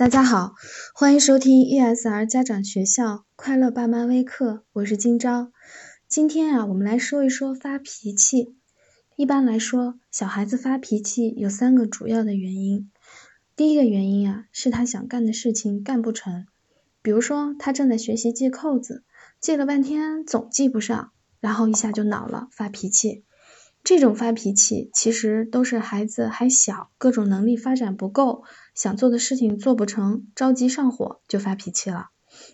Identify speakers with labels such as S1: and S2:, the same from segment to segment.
S1: 大家好，欢迎收听 ESR 家长学校快乐爸妈微课，我是今朝。今天啊，我们来说一说发脾气。一般来说，小孩子发脾气有三个主要的原因。第一个原因啊，是他想干的事情干不成。比如说，他正在学习系扣子，系了半天总系不上，然后一下就恼了，发脾气。这种发脾气其实都是孩子还小，各种能力发展不够，想做的事情做不成，着急上火就发脾气了。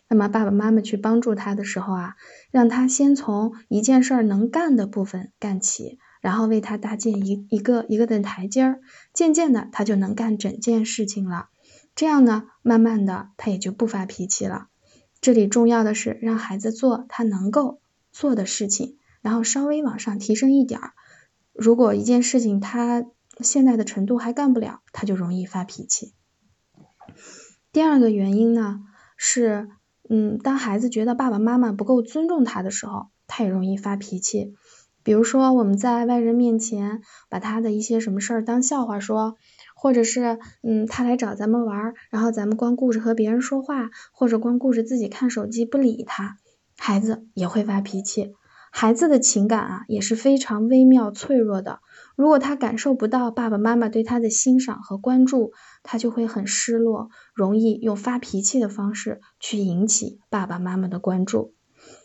S1: 那么爸爸妈妈去帮助他的时候啊，让他先从一件事儿能干的部分干起，然后为他搭建一一个一个的台阶儿，渐渐的他就能干整件事情了。这样呢，慢慢的他也就不发脾气了。这里重要的是让孩子做他能够做的事情，然后稍微往上提升一点儿。如果一件事情他现在的程度还干不了，他就容易发脾气。第二个原因呢是，嗯，当孩子觉得爸爸妈妈不够尊重他的时候，他也容易发脾气。比如说我们在外人面前把他的一些什么事儿当笑话说，或者是嗯他来找咱们玩，然后咱们光顾着和别人说话，或者光顾着自己看手机不理他，孩子也会发脾气。孩子的情感啊也是非常微妙脆弱的，如果他感受不到爸爸妈妈对他的欣赏和关注，他就会很失落，容易用发脾气的方式去引起爸爸妈妈的关注。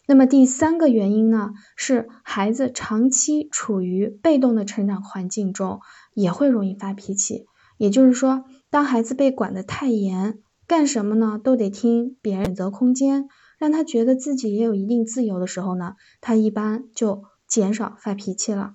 S1: 那么第三个原因呢，是孩子长期处于被动的成长环境中，也会容易发脾气。也就是说，当孩子被管得太严，干什么呢都得听别人选择空间。让他觉得自己也有一定自由的时候呢，他一般就减少发脾气了。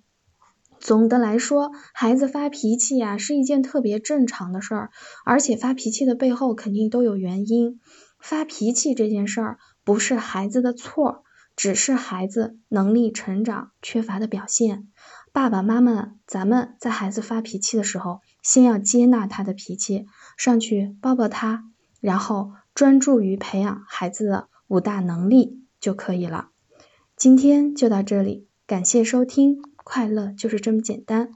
S1: 总的来说，孩子发脾气呀是一件特别正常的事儿，而且发脾气的背后肯定都有原因。发脾气这件事儿不是孩子的错，只是孩子能力成长缺乏的表现。爸爸妈妈，咱们在孩子发脾气的时候，先要接纳他的脾气，上去抱抱他，然后专注于培养孩子的。五大能力就可以了。今天就到这里，感谢收听，快乐就是这么简单。